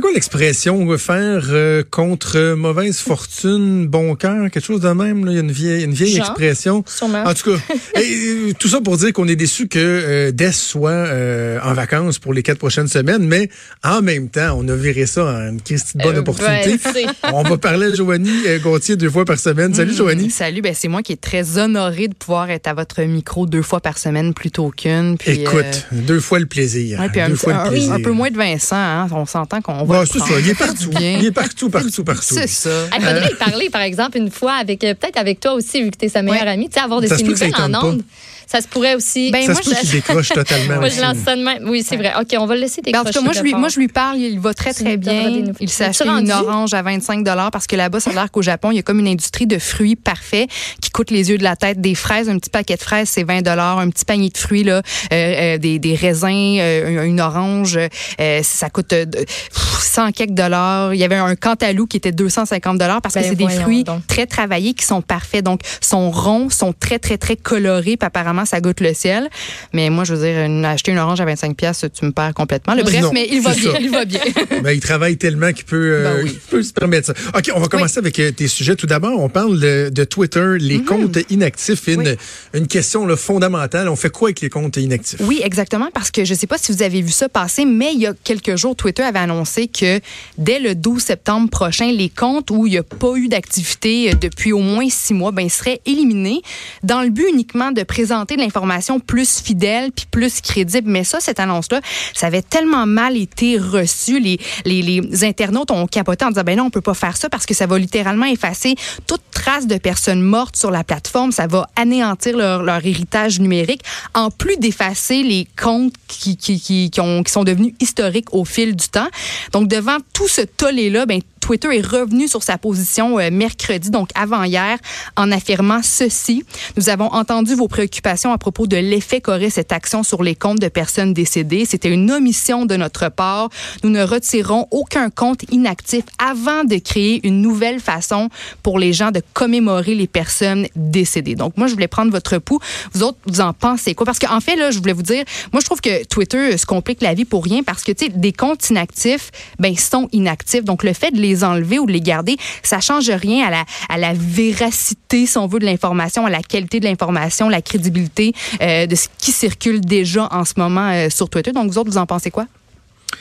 C'est quoi l'expression faire euh, contre mauvaise fortune, bon cœur, quelque chose de même? Là? Il y a une vieille, une vieille Genre, expression. sûrement. En tout cas, et, euh, tout ça pour dire qu'on est déçu que euh, Des soit euh, en vacances pour les quatre prochaines semaines, mais en même temps, on a viré ça en une bonne Euh, opportunité. ben, on va parler à Joanie euh, Gauthier deux fois par semaine. Salut. Joanie. Salut, ben c'est moi qui est très honorée de pouvoir être à votre micro deux fois par semaine plutôt qu'une. Écoute, euh, deux fois le plaisir. ouais, puis un, deux petit- fois un- le plaisir. un peu moins de Vincent, hein, on s'entend qu'on va. Le c'est ça, il est partout. Bien. Il est partout, partout, partout. C'est ça. Il faudrait y parler, par exemple, une fois, avec euh, peut-être avec toi aussi, vu que tu es sa meilleure Ouais. amie, tu sais, avoir de Ça ces se peut que ça nouvelles en ondes. Ça se pourrait aussi. Ben, Ça moi, se peut je- qu'il décroche totalement. moi, aussi. je lance ça de même. Oui, c'est vrai. OK, on va le laisser Ben, en décrocher. tout cas, moi je, lui, moi, je lui parle, il va très, très bien. Il acheté une orange à 25 parce que là-bas, ça a l'air qu'au Japon, il y a comme une industrie de fruits parfaits qui coûte les yeux de la tête. Des fraises, un petit paquet de fraises, c'est 20 Un petit panier de fruits, là, euh, euh, des, des raisins, euh, une orange, euh, ça coûte euh, de- pff, 100 quelques dollars. Il y avait un cantalou qui était 250 parce que Ben, c'est des fruits donc. très travaillés qui sont parfaits. Donc, sont ronds, sont très, très, très colorés. Puis apparemment, ça goûte le ciel. Mais moi, je veux dire, une- acheter une orange à 25 tu me perds complètement. Le bref, Non, mais il va bien. ça. Il va bien. Ben, il travaille tellement qu'il peut, euh, Ben oui. peut se permettre ça. OK, on va commencer avec euh, tes sujets. Tout d'abord, on parle de, de Twitter, les comptes inactifs. Une, Mhm. Oui. une question là, fondamentale. On fait quoi avec les comptes inactifs? Oui, exactement, parce que je ne sais pas si vous avez vu ça passer, mais il y a quelques jours, Twitter avait annoncé que dès le 12 septembre prochain, les comptes où il n'y a pas eu d'activité euh, depuis au moins six mois, ben, seraient éliminés dans le but uniquement de présenter de l'information plus fidèle puis plus crédible. Mais ça, cette annonce-là, ça avait tellement mal été reçu. Les, les, les internautes ont capoté en disant, ben non, on peut pas faire ça parce que ça va littéralement effacer toute trace de personnes mortes sur la plateforme. Ça va anéantir leur, leur héritage numérique, en plus d'effacer les comptes qui, qui, qui, qui, ont, qui sont devenus historiques au fil du temps. Donc, devant tout ce tollé-là, ben, Twitter est revenu sur sa position euh, mercredi, donc avant-hier, en affirmant ceci. Nous avons entendu vos préoccupations à propos de l'effet qu'aurait cette action sur les comptes de personnes décédées. C'était une omission de notre part. Nous ne retirerons aucun compte inactif avant de créer une nouvelle façon pour les gens de commémorer les personnes décédées. Donc, moi, je voulais prendre votre pouls. Vous autres, vous en pensez quoi? Parce qu'en fait, là, je voulais vous dire, moi, je trouve que Twitter se complique la vie pour rien parce que, tu sais, des comptes inactifs, ben, sont inactifs. Donc, le fait de les enlever ou de les garder, ça change rien à la, à la véracité, si on veut, de l'information, à la qualité de l'information, la crédibilité euh, de ce qui circule déjà en ce moment euh, sur Twitter. Donc, vous autres, vous en pensez quoi?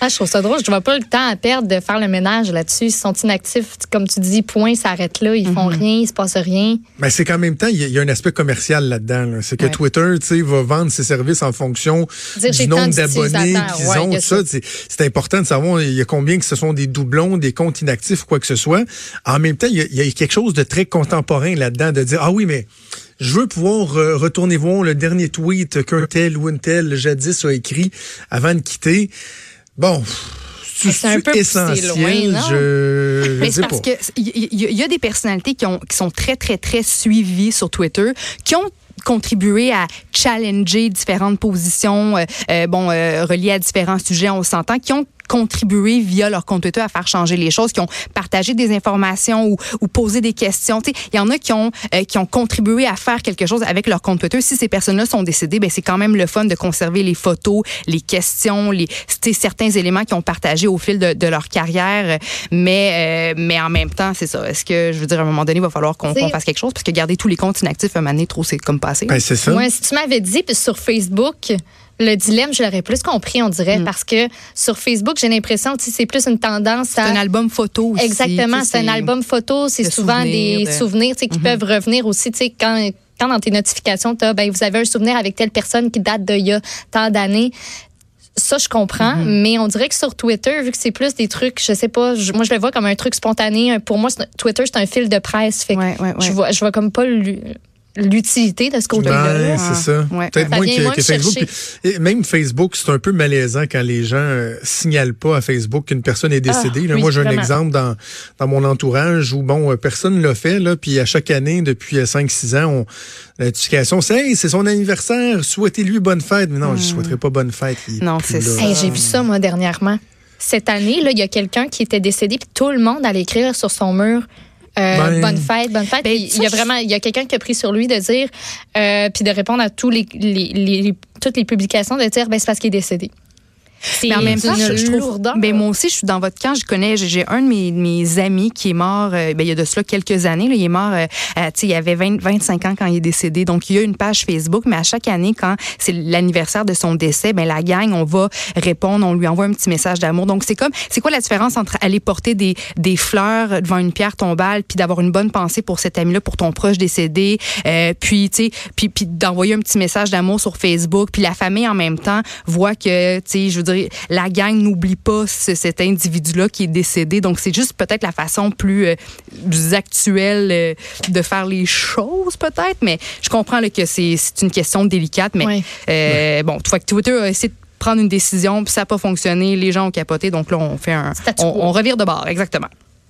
Ah, je trouve ça drôle. Je vois pas le temps à perdre de faire le ménage là-dessus. Ils sont inactifs. Comme tu dis, point, ça arrête là. Ils font rien, il se passe rien. Ben, c'est qu'en même temps, il y, a- il y a un aspect commercial là-dedans. là. C'est que Ouais. Twitter, tu sais, va vendre ses services en fonction Dire, du nombre d'abonnés qu'ils Ouais, ont. ça, c'est important de savoir il y a combien que ce sont des doublons, des comptes inactifs quoi que ce soit. En même temps, il y a, il y a quelque chose de très contemporain là-dedans, de dire, ah oui, mais je veux pouvoir euh, retourner voir le dernier tweet qu'un tel ou une telle jadis a écrit avant de quitter. Bon, c'est un peu essentiel. loin, non? je Mais sais c'est parce pas. que il y, y- y a des personnalités qui, ont, qui sont très, très, très suivies sur Twitter, qui ont contribué à challenger différentes positions, euh, euh, bon, euh, reliées à différents sujets, on s'entend, qui ont contribué via leur compte Twitter à faire changer les choses, qui ont partagé des informations ou, ou posé des questions. Tu sais, Il y en a qui ont, euh, qui ont contribué à faire quelque chose avec leur compte Twitter. Si ces personnes-là sont décédées, ben, c'est quand même le fun de conserver les photos, les questions, les, certains éléments qu'ils ont partagés au fil de, de leur carrière. Mais, euh, mais en même temps, c'est ça. Est-ce que, je veux dire, à un moment donné, il va falloir qu'on fasse quelque chose? Parce que garder tous les comptes inactifs, un moment donné, trop, c'est comme passé. Ben, c'est ça. Moi, si tu m'avais dit puis sur Facebook, le dilemme, je l'aurais plus compris, on dirait, parce que sur Facebook, j'ai l'impression que c'est plus une tendance c'est à. un album photo aussi. Exactement, c'est un album photo, c'est souvent des de- souvenirs qui peuvent revenir aussi, tu sais, quand, quand dans tes notifications, tu ben, vous avez un souvenir avec telle personne qui date d'il y a tant d'années. ça, je comprends, Mm-hmm. mais on dirait que sur Twitter, vu que c'est plus des trucs, je sais pas, je- moi, je le vois comme un truc spontané. Pour moi, c'est- Twitter, c'est un fil de presse. Fait que Ouais, ouais, ouais. je vois, je vois comme pas l'utilité de ce côté-là. Ouais, là. c'est ça. Ouais. Peut-être moins que, Facebook. chercher. Puis, et même Facebook, c'est un peu malaisant quand les gens euh, signalent pas à Facebook qu'une personne est décédée. Ah, là. oui, Moi, j'ai un exemple dans, dans mon entourage où, bon, euh, personne l'a fait, là, puis à chaque année, depuis 5-6 ans, on, la notification, c'est Hey, c'est son anniversaire, souhaitez-lui bonne fête. Mais non, je ne souhaiterais pas bonne fête. Hmm. Non, c'est ça. Hey, J'ai vu ça, moi, dernièrement. Cette année, là, il y a quelqu'un qui était décédé, puis tout le monde allait écrire sur son mur. Euh, Ben- bonne fête, bonne fête. Ben, il y a vraiment, il y a quelqu'un qui a pris sur lui de dire, euh, puis de répondre à tous les, les- les- toutes les publications, de dire, ben c'est parce qu'il est décédé. Mais en même temps, une je, je trouve. lourdeur. Ben moi aussi, je suis dans votre camp. Je connais. J'ai un de mes, mes amis qui est mort. euh, ben, il y a de cela quelques années. Là, il est mort. euh, euh, tu sais, il avait 20, 25 ans quand il est décédé. Donc il y a une page Facebook. Mais à chaque année, quand c'est l'anniversaire de son décès, ben la gang, on va répondre. On lui envoie un petit message d'amour. Donc c'est comme, c'est quoi la différence entre aller porter des, des fleurs devant une pierre tombale, puis d'avoir une bonne pensée pour cet ami-là, pour ton proche décédé, euh, puis tu sais, puis puis d'envoyer un petit message d'amour sur Facebook, puis la famille en même temps voit que tu sais, je veux dire, la gang n'oublie pas ce- cet individu-là qui est décédé. Donc c'est juste peut-être la façon plus, euh, plus actuelle euh, de faire les choses peut-être, mais je comprends là, que c'est une question délicate, mais euh, bon, tu vois que Twitter a essayé de prendre une décision, puis ça n'a pas fonctionné, les gens ont capoté, donc là on fait un, on, on revire de bord, exactement.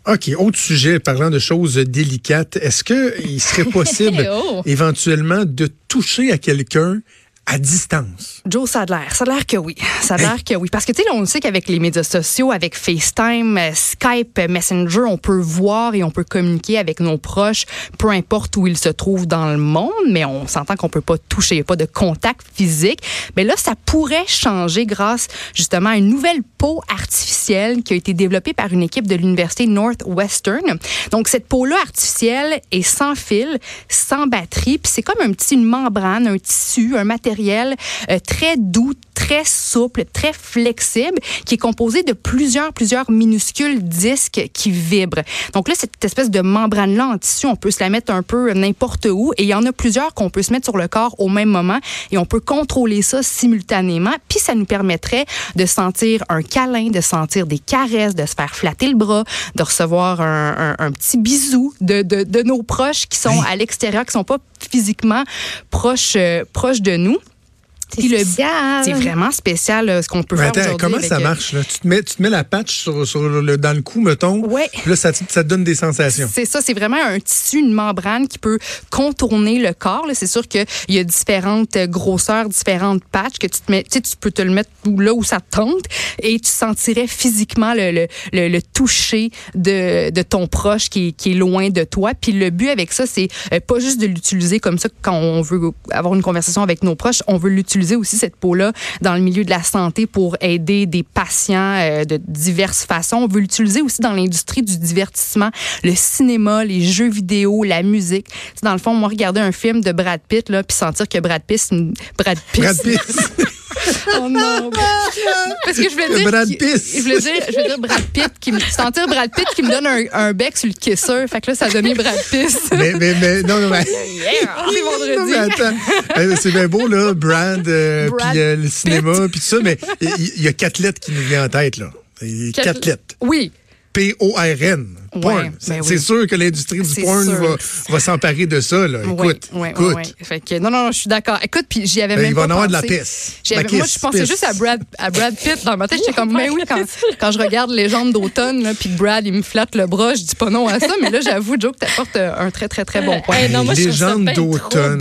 OK, autre sujet, parlant de choses délicates, est-ce qu'il serait possible Oh. éventuellement de toucher à quelqu'un à distance? Joe, ça a l'air. Ça a l'air que oui. Ça a l'air que oui. Parce que, tu sais, on sait qu'avec les médias sociaux, avec FaceTime, euh, Skype, euh, Messenger, on peut voir et on peut communiquer avec nos proches, peu importe où ils se trouvent dans le monde, mais on s'entend qu'on peut pas toucher, il n'y a pas de contact physique. Mais là, ça pourrait changer grâce, justement, à une nouvelle peau artificielle qui a été développée par une équipe de l'Université Northwestern. Donc, cette peau-là artificielle est sans fil, sans batterie, puis c'est comme un petit une membrane, un tissu, un matériel euh, très doux, très souple, très flexible, qui est composé de plusieurs, plusieurs minuscules disques qui vibrent. Donc là, cette espèce de membrane-là en tissu, on peut se la mettre un peu n'importe où, et il y en a plusieurs qu'on peut se mettre sur le corps au même moment, et on peut contrôler ça simultanément, puis ça nous permettrait de sentir un câlin, de sentir des caresses, de se faire flatter le bras, de recevoir un, un- un petit bisou de, de, de nos proches qui sont à l'extérieur, qui sont pas physiquement proches, euh, proches de nous. Puis spécial. C'est vraiment spécial euh, ce qu'on peut Mais faire comment ça euh, marche? Là? Tu, te mets, tu te mets la patch sur, sur le, dans le cou, mettons. Ouais. Puis là, ça, te- ça te donne des sensations. C'est ça, c'est vraiment un tissu, une membrane qui peut contourner le corps. là. C'est sûr qu'il y a différentes euh, grosseurs, différentes patchs que tu te mets, tu sais, tu peux te le mettre là où ça te tente et tu sentirais physiquement le, le, le, le toucher de, de ton proche qui, est- qui est loin de toi. Puis le but avec ça, c'est euh, pas juste de l'utiliser comme ça quand on veut avoir une conversation avec nos proches, on veut l'utiliser aussi cette peau-là dans le milieu de la santé pour aider des patients euh, de diverses façons. On veut l'utiliser aussi dans l'industrie du divertissement, le cinéma, les jeux vidéo, la musique. Dans le fond, moi, regarder un film de Brad Pitt, là, puis sentir que Brad Pitt, Brad Pitt. Brad Pitt. Oh non. Parce que je voulais dire. Brad Pitt. Je voulais dire, je voulais dire Brad Pitt qui me sentir Brad Pitt qui me donne un, un bec sur le kisser. Fait que là, ça a donné Brad Pitt. mais, mais, mais, non, non, mais. Yeah, c'est Non, vendredi. mais attends. Euh, C'est bien beau, là, Brad, euh, puis euh, le cinéma, puis tout ça, mais il y, a quatre lettres qui nous viennent en tête, là. Quatre- Quatre lettres. Oui. P-O-R-N. Porn. Ouais, c'est ben c'est oui. sûr que l'industrie du C'est porn sûr. va, va s'emparer de ça, là. Écoute, écoute. Fait que, non, non, je suis d'accord. Écoute, puis j'y avais Ben, même il va pas en avoir de la pensé. pisse. J'y La avais- moi, kiss, je pensais pisse. juste à Brad, à Brad Pitt dans ma tête. J'étais comme, mais oui, quand, quand je regarde Légende d'automne, là, puis que Brad, il me flatte le bras, je dis pas non à ça. Mais là, j'avoue, Joe, que t'apportes euh, un très, très, très bon point. Hey, non, moi, Légende d'automne.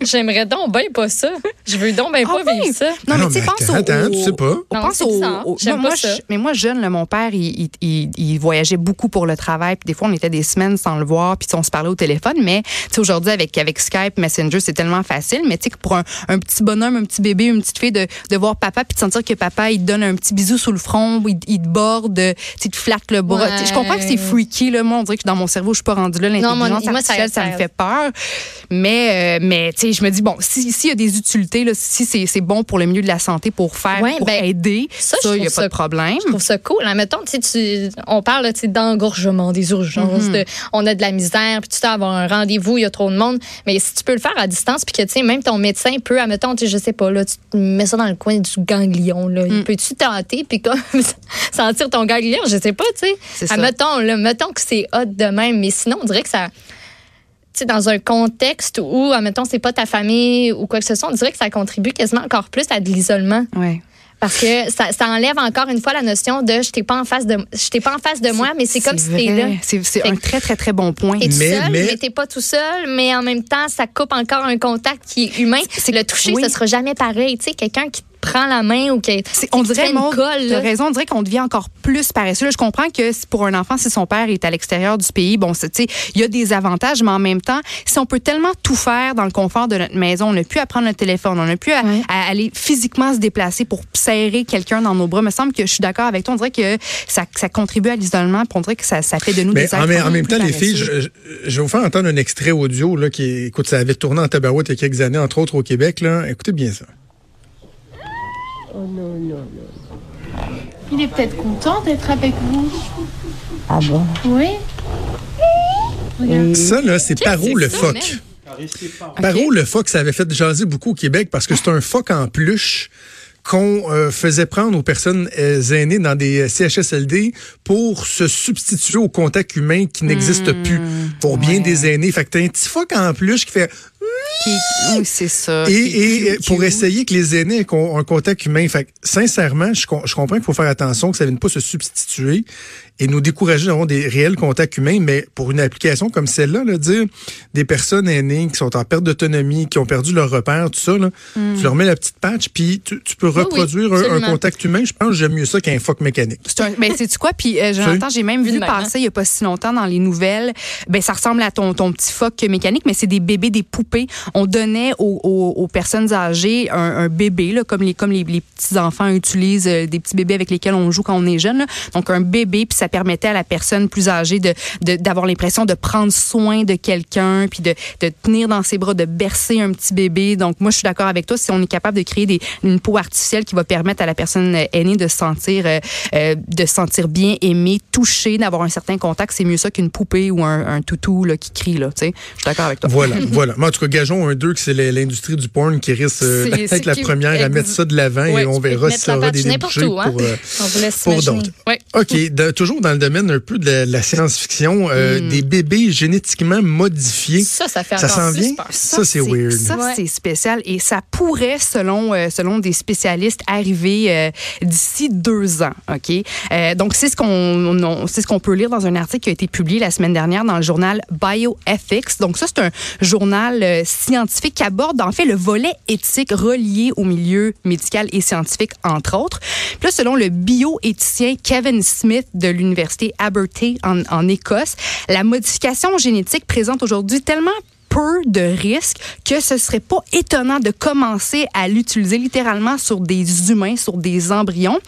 J'aimerais donc bien pas ça. Je veux donc bien Ah pas oui? vivre ça. Non, mais tu sais, pense attends, au. attends, tu sais pas. Pense au. mais moi, jeune, mon père, il voyageait beaucoup pour le travail. Puis des fois, on était des semaines sans le voir, puis on se parlait au téléphone. Mais aujourd'hui, avec, avec Skype, Messenger, c'est tellement facile. Mais tu sais, pour un, un petit bonhomme, un petit bébé, une petite fille, de, de voir papa, puis de sentir que papa, il te donne un petit bisou sous le front, il, il te borde, tu te flatte le bras. Je comprends que c'est freaky. Là. Moi, on dirait que dans mon cerveau, je suis pas rendue là. L'intelligence artificielle, ça, ça- me fait peur. Mais, euh, mais tu sais, je me dis, bon, si- s'il y a des utilités, là, si c'est bon pour le milieu de la santé, pour faire, Ouais, pour ben, aider, ça, il n'y a pas ça- de problème. Je trouve ça cool. Là, mettons, tu on parle tu sais, engorgement, des urgences, Mhm. de, on a de la misère, puis tu sais, avoir un rendez-vous, il y a trop de monde. Mais si tu peux le faire à distance, puis que, tu sais, même ton médecin peut, admettons, tu je sais pas, là, tu mets ça dans le coin du ganglion, là. Mm. Peux-tu tenter, puis comme, sentir ton ganglion? Je sais pas, tu sais. Admettons, là, mettons que c'est hot de même, mais sinon, on dirait que ça tu sais, dans un contexte où, admettons, c'est pas ta famille ou quoi que ce soit, on dirait que ça contribue quasiment encore plus à de l'isolement. Ouais. Parce que ça, ça enlève encore une fois la notion de je t'ai pas en face de je t'ai pas en face de moi, mais c'est comme si t'es là. C'est un très, très, très bon point. T'es tout Mais- seul, mais- mais, t'es pas tout seul, mais en même temps, ça coupe encore un contact qui est humain. C'est- le toucher, oui. ça sera jamais pareil. Tu sais, quelqu'un qui prend la main ou qui, on dirait, Maud, colle. raison, on dirait qu'on devient encore plus paresseux. Là, je comprends que pour un enfant, si son père est à l'extérieur du pays, bon, tu sais, il y a des avantages, mais en même temps, si on peut tellement tout faire dans le confort de notre maison, on n'a plus à prendre le téléphone, on n'a plus à, Ouais. à aller physiquement se déplacer pour serrer quelqu'un dans nos bras. Il me semble que je suis d'accord avec toi. On dirait que ça, ça contribue à l'isolement, puis on dirait que ça, ça fait de nous Mais des en, en même temps, les filles, je, vais vous faire entendre un extrait audio là, qui, écoute, ça avait tourné en tabarouette il y a quelques années, entre autres au Québec. Là. Écoutez bien ça. Il est peut-être content d'être avec vous. Ah bon? Oui. Regarde. Ça, là, c'est Paro le phoque. Paro le phoque, ça avait fait jaser beaucoup au Québec parce que c'est un phoque en peluche qu'on euh, faisait prendre aux personnes euh, aînées dans des CHSLD pour se substituer au contact humain qui n'existe plus pour bien des aînés. Fait que t'as un petit phoque en peluche qui fait oui, c'est ça. et, Qui- et, qui- pour qui- essayer que les aînés aient un contact humain. Fait que, sincèrement, je, com- je comprends qu'il faut faire attention que ça ne vienne pas se substituer et nous décourager d'avoir des réels contacts humains, mais pour une application comme celle-là, là, dire des personnes aînées qui sont en perte d'autonomie, qui ont perdu leur repère, tout ça, là, tu leur mets la petite patch, puis tu, tu peux oui, reproduire un- contact humain. Je pense que j'aime mieux ça qu'un phoque mécanique. C'est un, ben, quoi? Puis, euh, j'ai même Vu passer il n'y a pas si longtemps dans les nouvelles. Ben, ça ressemble à ton, ton petit phoque mécanique, mais c'est des bébés, des poupées. On donnait aux, aux- aux personnes âgées un, un bébé, là, comme les, comme les, les petits-enfants utilisent euh, des petits bébés avec lesquels on joue quand on est jeune. là. Donc, un bébé, puis ça permettait à la personne plus âgée de, de- d'avoir l'impression de prendre soin de quelqu'un, puis de, de tenir dans ses bras, de bercer un petit bébé. Donc, moi, je suis d'accord avec toi. Si on est capable de créer des, une peau artificielle qui va permettre à la personne euh, aînée de se sentir, euh, euh, de se sentir bien aimée, touchée, d'avoir un certain contact, c'est mieux ça qu'une poupée ou un, un toutou là, qui crie. Là, tu sais. je suis d'accord avec toi. Voilà, voilà. Mais en tout cas, gageons un deux que c'est l'industrie du porn qui risque euh, d'être la première à mettre ça de l'avant Ouais, et on verra si ça aura des n'importe débouchés où, hein. pour, euh, On pour d'autres. Ouais. OK, de- toujours dans le domaine un peu de la, la science-fiction, euh, Hmm. des bébés génétiquement modifiés. Ça, ça fait Ça s'en vient? peur. Ça, c'est weird. Ça, Ouais. c'est spécial et ça pourrait, selon, euh, selon des spécialistes, arriver euh, d'ici deux ans. OK? Euh, donc, c'est ce qu'on ce qu'on peut lire dans un article qui a été publié la semaine dernière dans le journal Bioethics. Donc, ça, c'est un journal euh, scientifique qui aborde, en fait, le volet éthique relié au milieu médical et scientifique, entre autres. Puis là, selon le bioéthicien Kevin Smith de l'Université Abertay en, en Écosse, la modification génétique présente aujourd'hui tellement peu de risques que ce serait pas étonnant de commencer à l'utiliser littéralement sur des humains, sur des embryons.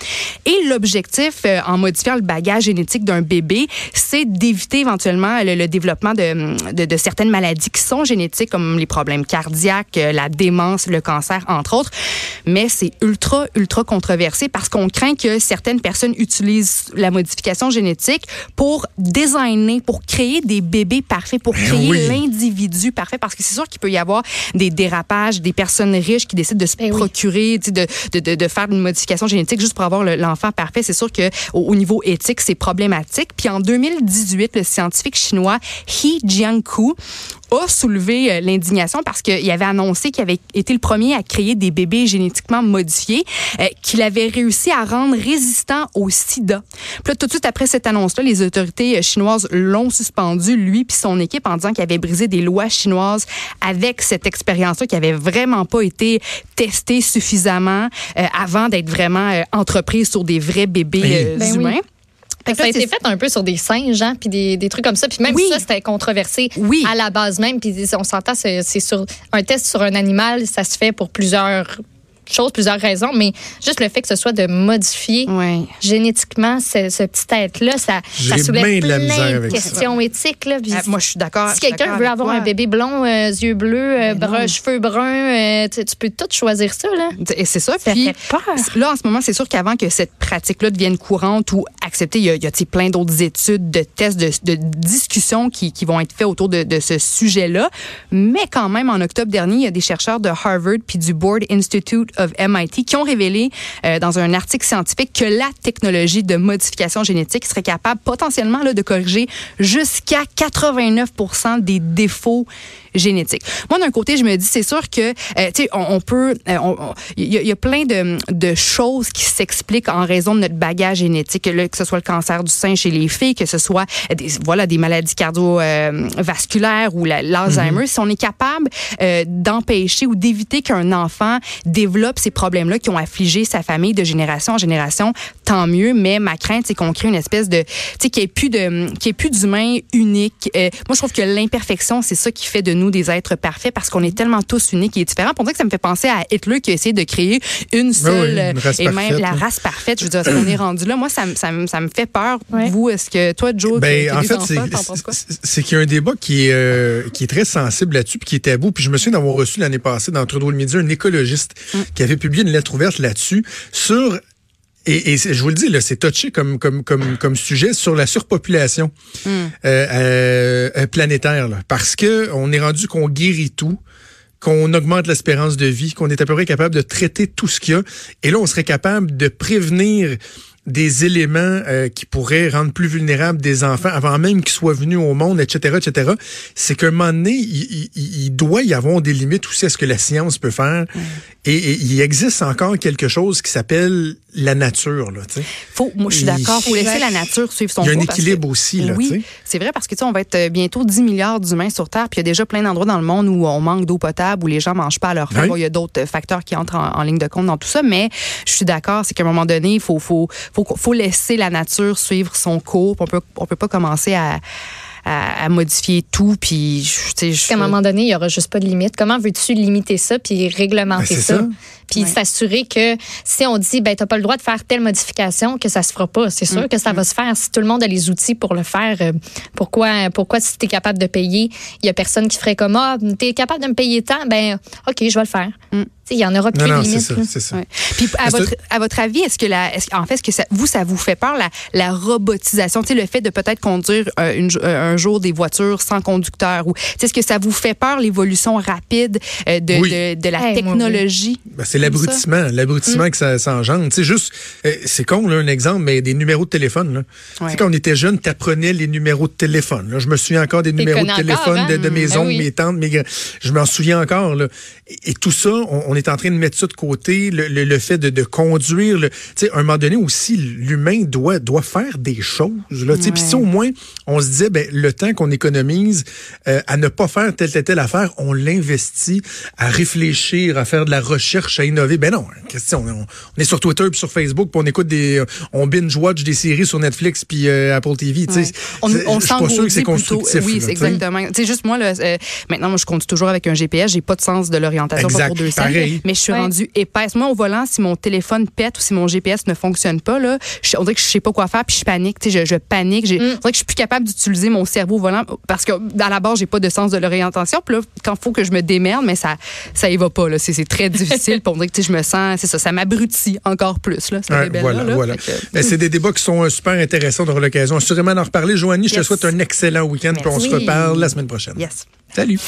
Et l'objectif, euh, en modifiant le bagage génétique d'un bébé, c'est d'éviter éventuellement le, le développement de, de, de certaines maladies qui sont génétiques, comme les problèmes cardiaques, euh, la démence, le cancer, entre autres. Mais c'est ultra, ultra controversé parce qu'on craint que certaines personnes utilisent la modification génétique pour designer, pour créer des bébés parfaits, pour Ben créer oui. l'individu parfait parce que c'est sûr qu'il peut y avoir des dérapages, des personnes riches qui décident de se Ben procurer, de, de, de, de faire une modification génétique juste pour avoir le- l'enfant parfait. C'est sûr que au, au niveau éthique, c'est problématique. Puis en 2018, le scientifique chinois He Jiankui a soulevé euh, l'indignation parce qu'il avait annoncé qu'il avait été le premier à créer des bébés génétiquement modifiés euh, qu'il avait réussi à rendre résistants au sida. Puis là, tout de suite après cette annonce-là, les autorités euh, chinoises l'ont suspendu, lui puis son équipe, en disant qu'il avait brisé des lois chinoises avec cette expérience-là qui avait vraiment pas été testée suffisamment euh, avant d'être vraiment euh, entreprise sur des vrais bébés Oui. euh, Ben humains. Que ça a été fait un peu sur des singes, hein, puis des, des trucs comme ça. Puis même Oui. ça, c'était controversé Oui. à la base même. Puis on s'entend, c'est c'est sur un test sur un animal, ça se fait pour plusieurs choses, plusieurs raisons, mais juste le fait que ce soit de modifier Ouais. génétiquement ce, ce petit être-là, ça, ça J'ai soulève de plein de ça. questions éthiques. Là, puis Ah, moi, je suis d'accord. si quelqu'un veut avoir toi. un bébé blond, euh, yeux bleus, euh, brun, cheveux bruns, euh, tu, tu peux tout choisir ça. Là. Et c'est ça. Ça puis, fait peur. Là, en ce moment, c'est sûr qu'avant que cette pratique-là devienne courante ou acceptée, il y a, il y a, plein d'autres études, de tests, de, de discussions qui, qui vont être faits autour de, de ce sujet-là. Mais quand même, en octobre dernier, il y a des chercheurs de Harvard puis du Board Institute MIT qui ont révélé euh, dans un article scientifique que la technologie de modification génétique serait capable potentiellement de corriger jusqu'à 89% des défauts génétiques. Moi, d'un côté, je me dis, c'est sûr que, euh, tu sais, on, on peut, euh, on- on- il y, a- il y a plein de, de choses qui s'expliquent en raison de notre bagage génétique, là, que ce soit le cancer du sein chez les filles, que ce soit des, voilà, des maladies cardiovasculaires ou la- l'Alzheimer. Si on est capable euh, d'empêcher ou d'éviter qu'un enfant développe ces problèmes-là qui ont affligé sa famille de génération en génération, tant mieux. Mais ma crainte, c'est qu'on crée une espèce de, tu sais, qu'il n'y ait plus d'humains uniques. Euh, moi, je trouve que l'imperfection, c'est ça qui fait de nous des êtres parfaits parce qu'on est tellement tous uniques et différents. Pour dire que ça me fait penser à Hitler qui a essayé de créer une seule oui, une race et même la race parfaite. Je veux dire, est-ce qu'on est rendu là? Moi, ça, me- ça, me- ça me fait peur. Ouais. Vous, est-ce que toi, Joe, Ben, t'as en fait, c'est- t'en penses quoi? c'est c'est qu'il y a un débat qui est, euh, qui est très sensible là-dessus, puis qui est tabou. Puis je me souviens d'avoir reçu l'année passée dans Trudeau le Midi un écologiste Mm. qui avait publié une lettre ouverte là-dessus sur et, et je vous le dis, là, c'est touché comme, comme, comme, comme sujet sur la surpopulation Mm. euh, euh, euh, planétaire. là. parce que on est rendu qu'on guérit tout qu'on augmente l'espérance de vie, qu'on est à peu près capable de traiter tout ce qu'il y a. Et là, on serait capable de prévenir des éléments euh, qui pourraient rendre plus vulnérables des enfants avant même qu'ils soient venus au monde, etc., etc. C'est qu'à un moment donné, il, il- il doit y avoir des limites aussi à ce que la science peut faire. Et, et il existe encore quelque chose qui s'appelle la nature. Là, tu sais. Faut, moi, je suis Il- d'accord. Faut laisser la nature suivre son Il y a un cours que- équilibre aussi, là, tu Oui, c'est vrai parce que tu sais, on va être euh, bientôt 10 milliards d'humains sur Terre, puis il y a déjà plein d'endroits dans le monde où on manque d'eau potable, où les gens mangent pas à leur faim. Oui. Bon, il y a d'autres euh, facteurs qui entrent en, en ligne de compte dans tout ça, mais je suis d'accord, c'est qu'à un moment donné, il faut, faut, faut, faut laisser la nature suivre son cours. puis On peut, on peut pas commencer à, à, à modifier tout, puis je- tu sais, je- Qu'à un moment donné, il n'y aura juste pas de limite. Comment veux-tu limiter ça puis réglementer Ben, ça. Puis Ouais. s'assurer que si on dit, ben, t'as pas le droit de faire telle modification, que ça se fera pas. C'est sûr Mm, que ça va se faire. Si tout le monde a les outils pour le faire, euh, pourquoi, pourquoi si t'es capable de payer, il y a personne qui ferait comme, ah, t'es capable de me payer tant, ben, OK, je vais le faire. Mm. Sais, Il y en aura plus Non, non, de ça. Ouais. Puis à votre, à votre avis, est-ce que la, est-ce, en fait, est-ce que ça, vous, ça vous fait peur la, la robotisation, tu sais, le fait de peut-être conduire euh, une euh, un jour des voitures sans conducteur ou, tu sais, est-ce que ça vous fait peur l'évolution rapide euh, de, Oui. de, de la Hey, technologie? Ben, c'est Comme l'abrutissement, Mm. l'abrutissement que ça, ça engendre. Tu sais, juste, euh, c'est con, là, un exemple, mais des numéros de téléphone. Là. Tu Ouais. quand on était jeune, t'apprenais les numéros de téléphone. Là. Je me souviens encore des numéros de téléphone encore, de, hein? de mes Ben oncles, oui. mes tantes, mes grands. Je m'en souviens encore. Là. Et, et tout ça, on, on est en train de mettre ça de côté, le, le, le fait de, de conduire. le- Tu sais, à un moment donné aussi, l'humain doit, doit faire des choses. Tu. Puis si au moins, on se disait, ben, le temps qu'on économise euh, à ne pas faire telle, telle, telle affaire, on l'investit à réfléchir, à faire de la recherche, à innover. Ben non, question. On, on est sur Twitter puis sur Facebook, puis on écoute des, on binge-watch des séries sur Netflix puis euh, Apple TV. Tu sais, Ouais. On, c'est- on je suis pas sûr que c'est plutôt. constructif. Oui, là, exactement. Tu sais, juste moi, là, euh, maintenant, moi, je conduis toujours avec un GPS. J'ai pas de sens de l'orientation, pour deux cents. pareil. Mais je suis Ouais. rendue épaisse. Moi, au volant, si mon téléphone pète ou si mon GPS ne fonctionne pas, là, je, on dirait que je sais pas quoi faire puis je panique. Tu sais, je, je panique. J'ai- On dirait que je suis plus capable d'utiliser mon cerveau au volant parce que, à la base, j'ai pas de sens de l'orientation. Puis là, quand faut que je me démerde, mais ça, ça y va pas, là. C'est c'est très difficile. On dirait que, je me sens, c'est ça, ça m'abrutit encore plus, là. Ouais, voilà, là. voilà. Que- c'est des débats qui sont euh, super intéressants. On aura l'occasion assurément d'en reparler. Joanie, je te souhaite un excellent week-end, puis on se reparle la semaine prochaine. Yes. Salut.